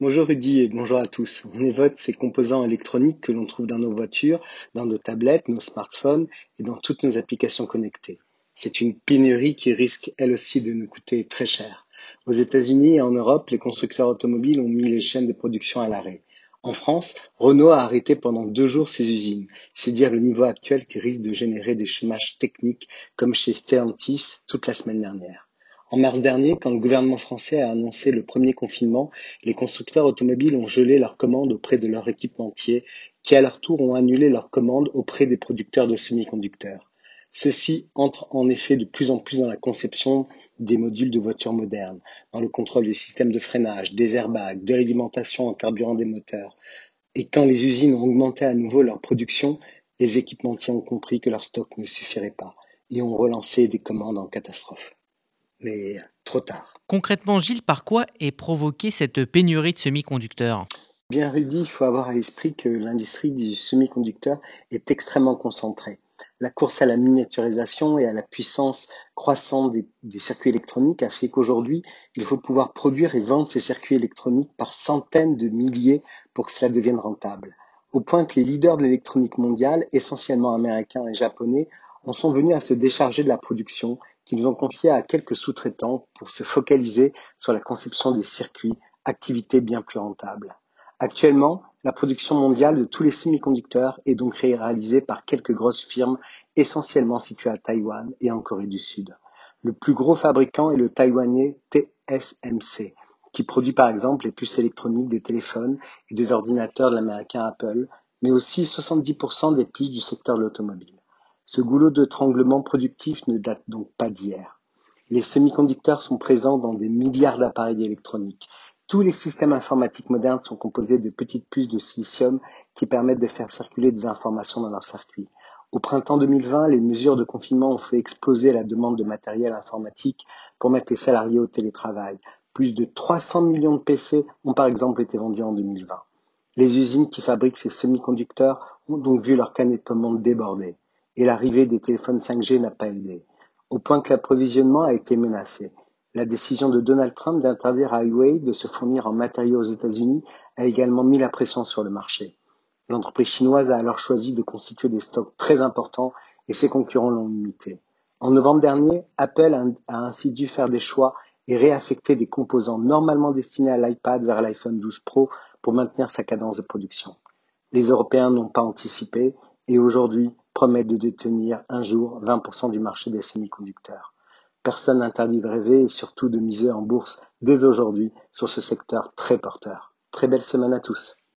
Bonjour Rudy et bonjour à tous. On évoque ces composants électroniques que l'on trouve dans nos voitures, dans nos tablettes, nos smartphones et dans toutes nos applications connectées. C'est une pénurie qui risque elle aussi de nous coûter très cher. Aux États-Unis et en Europe, les constructeurs automobiles ont mis les chaînes de production à l'arrêt. En France, Renault a arrêté pendant deux jours ses usines. C'est dire le niveau actuel qui risque de générer des chômages techniques comme chez Stellantis toute la semaine dernière. En mars dernier, quand le gouvernement français a annoncé le premier confinement, les constructeurs automobiles ont gelé leurs commandes auprès de leurs équipementiers, qui à leur tour ont annulé leurs commandes auprès des producteurs de semi-conducteurs. Ceux-ci entrent en effet de plus en plus dans la conception des modules de voitures modernes, dans le contrôle des systèmes de freinage, des airbags, de l'alimentation en carburant des moteurs. Et quand les usines ont augmenté à nouveau leur production, les équipementiers ont compris que leur stock ne suffirait pas et ont relancé des commandes en catastrophe mais trop tard. Concrètement, Gilles, par quoi est provoquée cette pénurie de semi-conducteurs? Bien Rudy, il faut avoir à l'esprit que l'industrie du semi-conducteur est extrêmement concentrée. La course à la miniaturisation et à la puissance croissante des, des circuits électroniques a fait qu'aujourd'hui, il faut pouvoir produire et vendre ces circuits électroniques par centaines de milliers pour que cela devienne rentable. Au point que les leaders de l'électronique mondiale, essentiellement américains et japonais, en sont venus à se décharger de la production qu'ils ont confiée à quelques sous-traitants pour se focaliser sur la conception des circuits, activité bien plus rentable. Actuellement, la production mondiale de tous les semi-conducteurs est donc réalisée par quelques grosses firmes essentiellement situées à Taïwan et en Corée du Sud. Le plus gros fabricant est le taïwanais TSMC, qui produit par exemple les puces électroniques des téléphones et des ordinateurs de l'américain Apple, mais aussi 70% des puces du secteur de l'automobile. Ce goulot d'étranglement productif ne date donc pas d'hier. Les semi-conducteurs sont présents dans des milliards d'appareils électroniques. Tous les systèmes informatiques modernes sont composés de petites puces de silicium qui permettent de faire circuler des informations dans leurs circuits. Au printemps 2020, les mesures de confinement ont fait exploser la demande de matériel informatique pour mettre les salariés au télétravail. Plus de 300 millions de PC ont par exemple été vendus en 2020. Les usines qui fabriquent ces semi-conducteurs ont donc vu leur canet de commande déborder et l'arrivée des téléphones 5G n'a pas aidé, au point que l'approvisionnement a été menacé. La décision de Donald Trump d'interdire à Huawei de se fournir en matériaux aux États-Unis a également mis la pression sur le marché. L'entreprise chinoise a alors choisi de constituer des stocks très importants et ses concurrents l'ont imité. En novembre dernier, Apple a ainsi dû faire des choix et réaffecter des composants normalement destinés à l'iPad vers l'iPhone 12 Pro pour maintenir sa cadence de production. Les Européens n'ont pas anticipé et aujourd'hui promettent de détenir un jour 20% du marché des semi-conducteurs. Personne n'interdit de rêver et surtout de miser en bourse dès aujourd'hui sur ce secteur très porteur. Très belle semaine à tous.